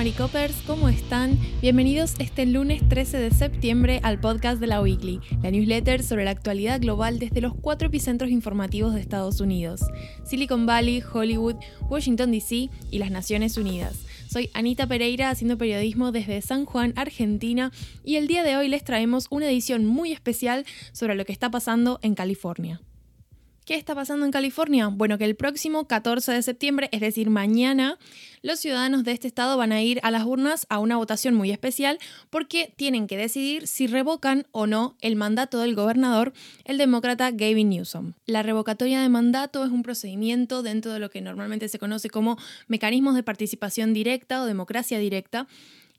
Maricopers, ¿cómo están? Bienvenidos este lunes 13 de septiembre al podcast de la Weekly, la newsletter sobre la actualidad global desde los cuatro epicentros informativos de Estados Unidos, Silicon Valley, Hollywood, Washington DC y las Naciones Unidas. Soy Anita Pereira haciendo periodismo desde San Juan, Argentina, y el día de hoy les traemos una edición muy especial sobre lo que está pasando en California. ¿Qué está pasando en California? Bueno, que el próximo 14 de septiembre, es decir, mañana, los ciudadanos de este estado van a ir a las urnas a una votación muy especial porque tienen que decidir si revocan o no el mandato del gobernador, el demócrata Gavin Newsom. La revocatoria de mandato es un procedimiento dentro de lo que normalmente se conoce como mecanismos de participación directa o democracia directa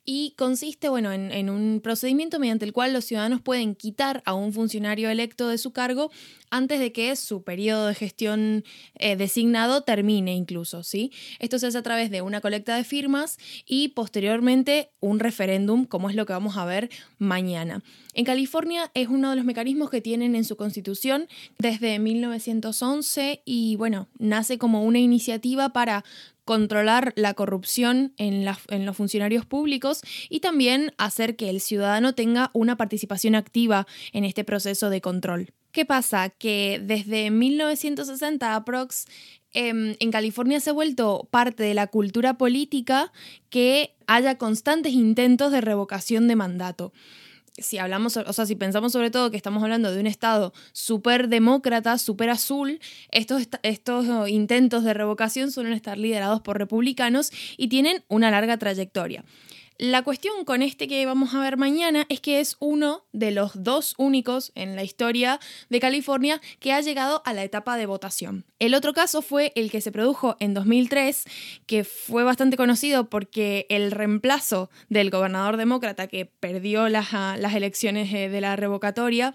y consiste bueno, en, un procedimiento mediante el cual los ciudadanos pueden quitar a un funcionario electo de su cargo antes de que su periodo de gestión eh, designado termine incluso. ¿sí? Esto se hace a través de una colecta de firmas y posteriormente un referéndum, como es lo que vamos a ver mañana. En California es uno de los mecanismos que tienen en su constitución desde 1911 y bueno, nace como una iniciativa para controlar la corrupción en, los funcionarios públicos y también hacer que el ciudadano tenga una participación activa en este proceso de control. ¿Qué pasa? Que desde 1960 aprox em, en California se ha vuelto parte de la cultura política que haya constantes intentos de revocación de mandato si hablamos, o sea, si pensamos sobre todo que estamos hablando de un Estado súper demócrata, súper azul, estos, estos intentos de revocación suelen estar liderados por republicanos y tienen una larga trayectoria. La cuestión con este que vamos a ver mañana es que es uno de los dos únicos en la historia de California que ha llegado a la etapa de votación. El otro caso fue el que se produjo en 2003, que fue bastante conocido porque el reemplazo del gobernador demócrata que perdió las, las elecciones eh, de la revocatoria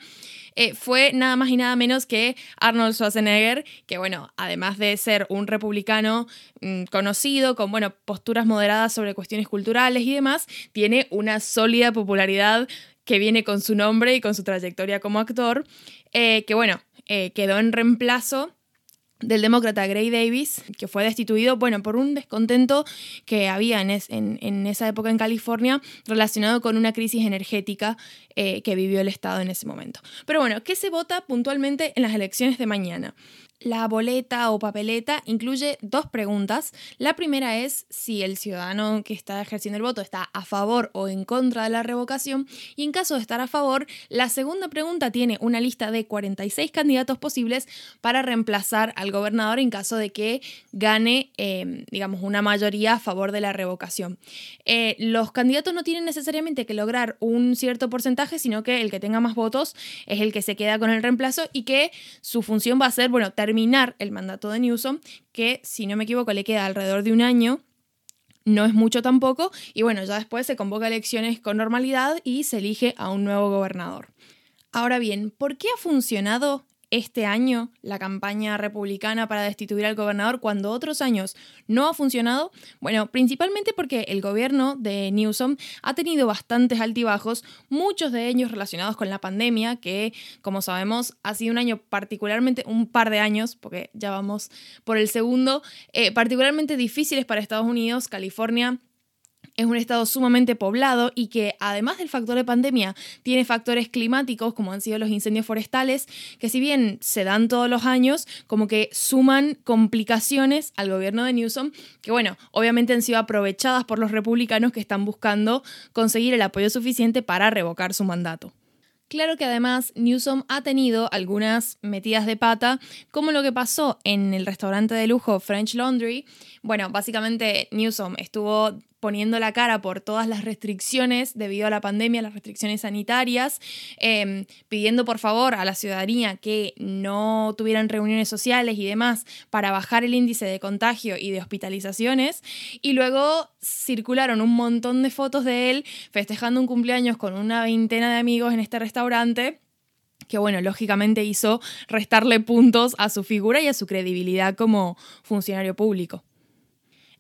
eh, fue nada más y nada menos que Arnold Schwarzenegger, que bueno, además de ser un republicano mm, conocido, con bueno, posturas moderadas sobre cuestiones culturales y demás, tiene una sólida popularidad que viene con su nombre y con su trayectoria como actor, eh, que bueno, eh, quedó en reemplazo del demócrata Gray Davis, que fue destituido, bueno, por un descontento que había en, en, esa época en California relacionado con una crisis energética eh, que vivió el Estado en ese momento. Pero bueno, ¿qué se vota puntualmente en las elecciones de mañana? La boleta o papeleta incluye dos preguntas. La primera es si el ciudadano que está ejerciendo el voto está a favor o en contra de la revocación y en caso de estar a favor, la segunda pregunta tiene una lista de 46 candidatos posibles para reemplazar al gobernador en caso de que gane, em, digamos, una mayoría a favor de la revocación. Eh, los candidatos no tienen necesariamente que lograr un cierto porcentaje, sino que el que tenga más votos es el que se queda con el reemplazo y que su función va a ser, bueno, terminar el mandato de Newsom, que si no me equivoco le queda alrededor de un año. No es mucho tampoco, y bueno, ya después se convoca elecciones con normalidad y se elige a un nuevo gobernador. Ahora bien, ¿por qué ha funcionado este año la campaña republicana para destituir al gobernador cuando otros años no ha funcionado? Bueno, principalmente porque el gobierno de Newsom ha tenido bastantes altibajos, muchos de ellos relacionados con la pandemia, que como sabemos ha sido un año particularmente, un par de años, porque ya vamos por el segundo, eh, particularmente difíciles para Estados Unidos, California es un estado sumamente poblado y que además del factor de pandemia tiene factores climáticos como han sido los incendios forestales que si bien se dan todos los años como que suman complicaciones al gobierno de Newsom que bueno obviamente han sido aprovechadas por los republicanos que están buscando conseguir el apoyo suficiente para revocar su mandato. Claro que además Newsom ha tenido algunas metidas de pata, como lo que pasó en el restaurante de lujo French Laundry. Bueno, básicamente Newsom estuvo poniendo la cara por todas las restricciones debido a la pandemia, las restricciones sanitarias, em, pidiendo por favor a la ciudadanía que no tuvieran reuniones sociales y demás para bajar el índice de contagio y de hospitalizaciones. Y luego circularon un montón de fotos de él festejando un cumpleaños con una veintena de amigos en este restaurante que bueno, lógicamente hizo restarle puntos a su figura y a su credibilidad como funcionario público.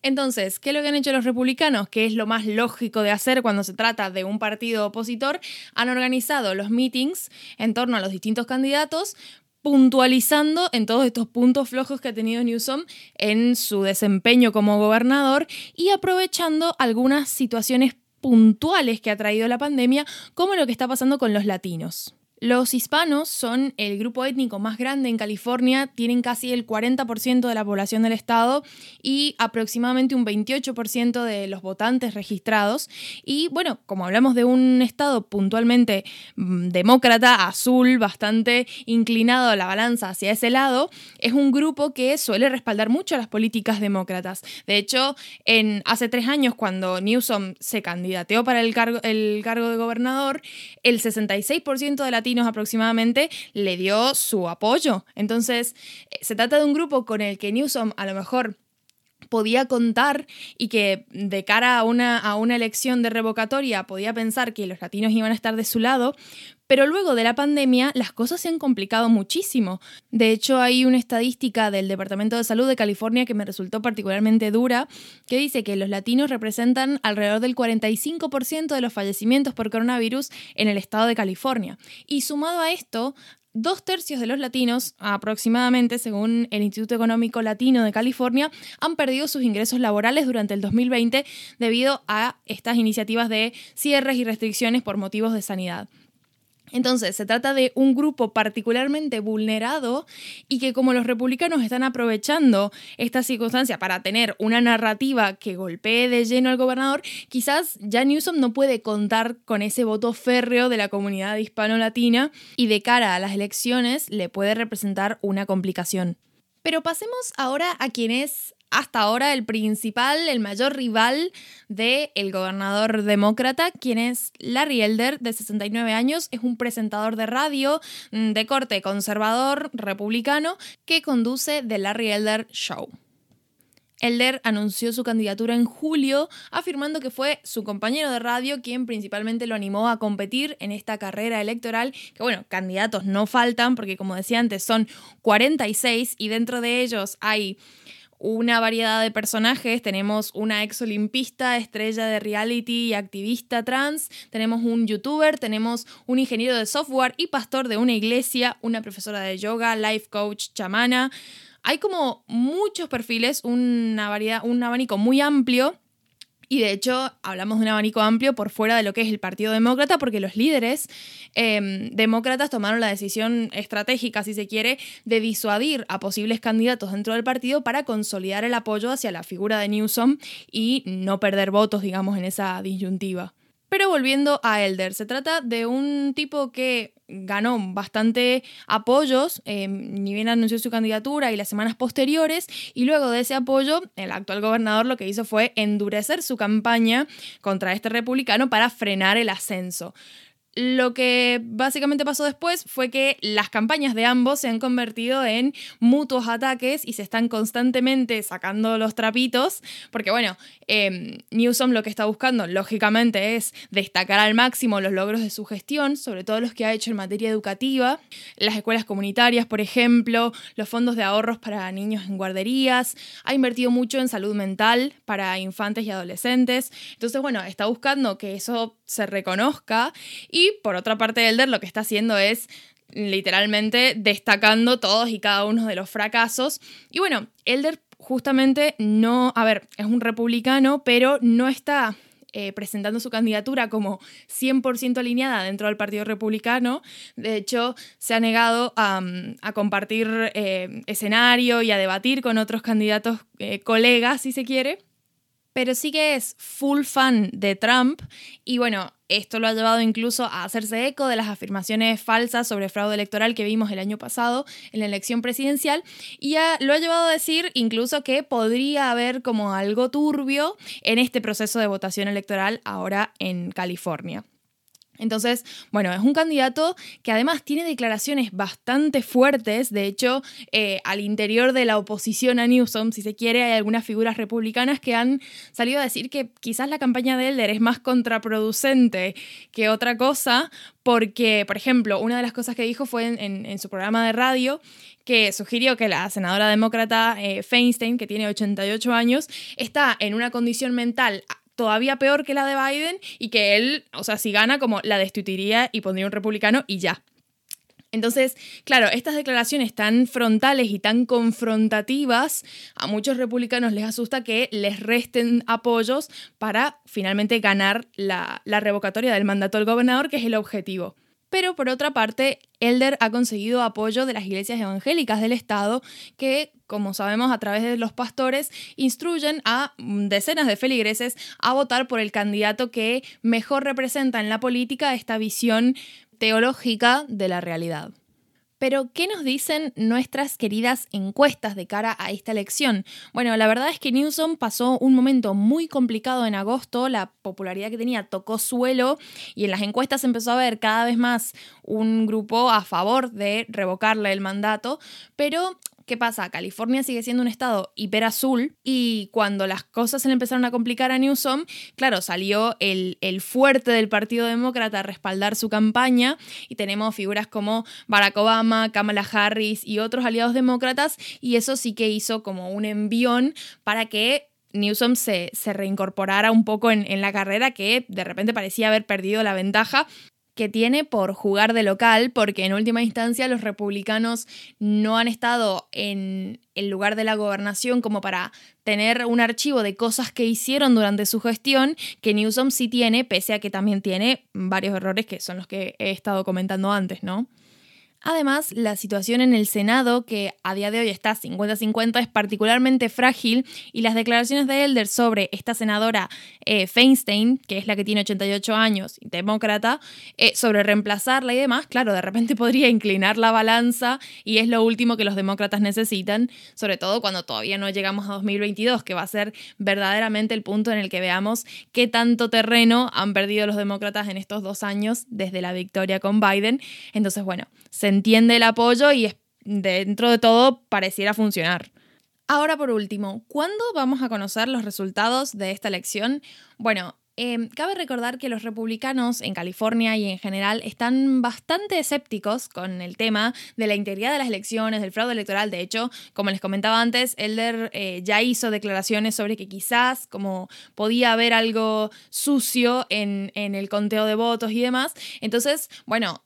Entonces, ¿qué es lo que han hecho los republicanos? Que es lo más lógico de hacer cuando se trata de un partido opositor. Han organizado los meetings en torno a los distintos candidatos puntualizando en todos estos puntos flojos que ha tenido Newsom en su desempeño como gobernador y aprovechando algunas situaciones puntuales que ha traído la pandemia, como lo que está pasando con los latinos. Los hispanos son el grupo étnico más grande en California, tienen casi el 40% de la población del estado y aproximadamente un 28% de los votantes registrados. Y bueno, como hablamos de un estado puntualmente mm, demócrata, azul, bastante inclinado a la balanza hacia ese lado, es un grupo que suele respaldar mucho las políticas demócratas. De hecho, en, hace tres años, cuando Newsom se candidateó para el cargo, el cargo de gobernador, el 66% de aproximadamente le dio su apoyo. Entonces, eh, se trata de un grupo con el que Newsom a lo mejor podía contar y que de cara a una, a una elección de revocatoria podía pensar que los latinos iban a estar de su lado, pero luego de la pandemia las cosas se han complicado muchísimo. De hecho, hay una estadística del Departamento de Salud de California que me resultó particularmente dura, que dice que los latinos representan alrededor del 45% de los fallecimientos por coronavirus en el estado de California. Y sumado a esto, dos tercios de los latinos, aproximadamente según el Instituto Económico Latino de California, han perdido sus ingresos laborales durante el 2020 debido a estas iniciativas de cierres y restricciones por motivos de sanidad. Entonces, se trata de un grupo particularmente vulnerado y que como los republicanos están aprovechando esta circunstancia para tener una narrativa que golpee de lleno al gobernador, quizás ya Newsom no puede contar con ese voto férreo de la comunidad hispano-latina y de cara a las elecciones le puede representar una complicación. Pero pasemos ahora a quien es hasta ahora el principal, el mayor rival del el gobernador demócrata, quien es Larry Elder, de 69 años, es un presentador de radio mm, de corte conservador republicano que conduce The Larry Elder Show. Elder anunció su candidatura en julio, afirmando que fue su compañero de radio quien principalmente lo animó a competir en esta carrera electoral, que bueno, candidatos no faltan, porque como decía antes, son 46 y dentro de ellos hay una variedad de personajes. Tenemos una ex olimpista, estrella de reality y activista trans. Tenemos un youtuber, tenemos un ingeniero de software y pastor de una iglesia, una profesora de yoga, life coach, chamana. Hay como muchos perfiles, una variedad, un abanico muy amplio y de hecho, hablamos de un abanico amplio por fuera de lo que es el Partido Demócrata, porque los líderes em, demócratas tomaron la decisión estratégica, si se quiere, de disuadir a posibles candidatos dentro del partido para consolidar el apoyo hacia la figura de Newsom y no perder votos, digamos, en esa disyuntiva. Pero volviendo a Elder, se trata de un tipo que ganó bastante apoyos, em, ni bien anunció su candidatura y las semanas posteriores, y luego de ese apoyo, el actual gobernador lo que hizo fue endurecer su campaña contra este republicano para frenar el ascenso. Lo que básicamente pasó después fue que las campañas de ambos se han convertido en mutuos ataques y se están constantemente sacando los trapitos, porque bueno, eh, Newsom lo que está buscando, lógicamente, es destacar al máximo los logros de su gestión, sobre todo los que ha hecho en materia educativa, las escuelas comunitarias, por ejemplo, los fondos de ahorros para niños en guarderías, ha invertido mucho en salud mental para infantes y adolescentes, entonces bueno, está buscando que eso se reconozca y por otra parte, Elder lo que está haciendo es literalmente destacando todos y cada uno de los fracasos. Y bueno, Elder justamente no, a ver, es un republicano, pero no está eh, presentando su candidatura como 100% alineada dentro del Partido Republicano. De hecho, se ha negado a, compartir eh, escenario y a debatir con otros candidatos eh, colegas, si se quiere pero sí que es full fan de Trump y bueno, esto lo ha llevado incluso a hacerse eco de las afirmaciones falsas sobre fraude electoral que vimos el año pasado en la elección presidencial y lo ha llevado a decir incluso que podría haber como algo turbio en este proceso de votación electoral ahora en California. Entonces, bueno, es un candidato que además tiene declaraciones bastante fuertes. De hecho, eh, al interior de la oposición a Newsom, si se quiere, hay algunas figuras republicanas que han salido a decir que quizás la campaña de Elder es más contraproducente que otra cosa, porque, por ejemplo, una de las cosas que dijo fue en, su programa de radio que sugirió que la senadora demócrata eh, Feinstein, que tiene 88 años, está en una condición mental todavía peor que la de Biden y que él, o sea, si gana, como la destituiría y pondría un republicano y ya. Entonces, claro, estas declaraciones tan frontales y tan confrontativas, a muchos republicanos les asusta que les resten apoyos para finalmente ganar la, revocatoria del mandato del gobernador, que es el objetivo. Pero por otra parte, Elder ha conseguido apoyo de las iglesias evangélicas del Estado que, como sabemos a través de los pastores, instruyen a decenas de feligreses a votar por el candidato que mejor representa en la política esta visión teológica de la realidad. Pero, ¿qué nos dicen nuestras queridas encuestas de cara a esta elección? Bueno, la verdad es que Newsom pasó un momento muy complicado en agosto, la popularidad que tenía tocó suelo y en las encuestas empezó a ver cada vez más un grupo a favor de revocarle el mandato, pero ¿Qué pasa? California sigue siendo un estado hiper azul y cuando las cosas se le empezaron a complicar a Newsom, claro, salió el, el fuerte del Partido Demócrata a respaldar su campaña y tenemos figuras como Barack Obama, Kamala Harris y otros aliados demócratas y eso sí que hizo como un envión para que Newsom se, se, reincorporara un poco en, en, la carrera que de repente parecía haber perdido la ventaja que tiene por jugar de local, porque en última instancia los republicanos no han estado en el lugar de la gobernación como para tener un archivo de cosas que hicieron durante su gestión, que Newsom sí tiene, pese a que también tiene varios errores que son los que he estado comentando antes, ¿no? Además, la situación en el Senado, que a día de hoy está 50-50, es particularmente frágil y las declaraciones de Elder sobre esta senadora eh, Feinstein, que es la que tiene 88 años, demócrata, eh, sobre reemplazarla y demás, claro, de repente podría inclinar la balanza y es lo último que los demócratas necesitan, sobre todo cuando todavía no llegamos a 2022, que va a ser verdaderamente el punto en el que veamos qué tanto terreno han perdido los demócratas en estos dos años desde la victoria con Biden. Entonces, bueno, se entiende el apoyo y dentro de todo pareciera funcionar. Ahora por último, ¿cuándo vamos a conocer los resultados de esta elección? Bueno, em, cabe recordar que los republicanos en California y en general están bastante escépticos con el tema de la integridad de las elecciones, del fraude electoral. De hecho, como les comentaba antes, Elder eh, ya hizo declaraciones sobre que quizás como podía haber algo sucio en, en el conteo de votos y demás. Entonces, bueno,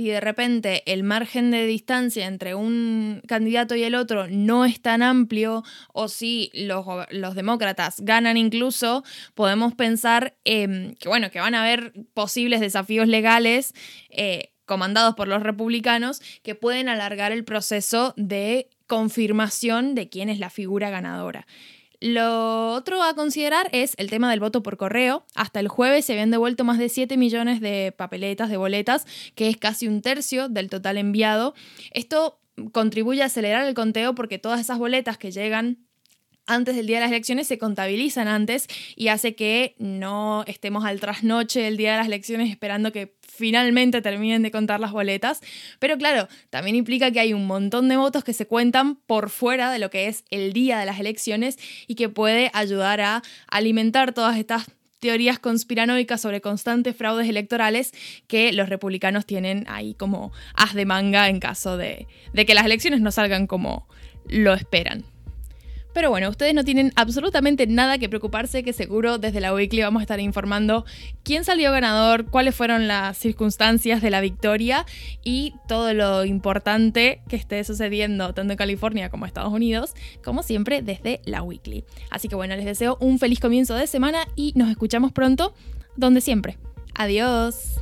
si de repente el margen de distancia entre un candidato y el otro no es tan amplio o si los, demócratas ganan incluso, podemos pensar que, bueno, que van a haber posibles desafíos legales eh, comandados por los republicanos que pueden alargar el proceso de confirmación de quién es la figura ganadora. Lo otro a considerar es el tema del voto por correo. Hasta el jueves se habían devuelto más de 7 millones de papeletas, de boletas, que es casi un tercio del total enviado. Esto contribuye a acelerar el conteo porque todas esas boletas que llegan antes del día de las elecciones se contabilizan antes y hace que no estemos al trasnoche del día de las elecciones esperando que finalmente terminen de contar las boletas. Pero claro, también implica que hay un montón de votos que se cuentan por fuera de lo que es el día de las elecciones y que puede ayudar a alimentar todas estas teorías conspiranoicas sobre constantes fraudes electorales que los republicanos tienen ahí como as de manga en caso de, de que las elecciones no salgan como lo esperan. Pero bueno, ustedes no tienen absolutamente nada que preocuparse, que seguro desde la Weekly vamos a estar informando quién salió ganador, cuáles fueron las circunstancias de la victoria y todo lo importante que esté sucediendo tanto en California como en Estados Unidos, como siempre desde la Weekly. Así que bueno, les deseo un feliz comienzo de semana y nos escuchamos pronto, donde siempre. Adiós.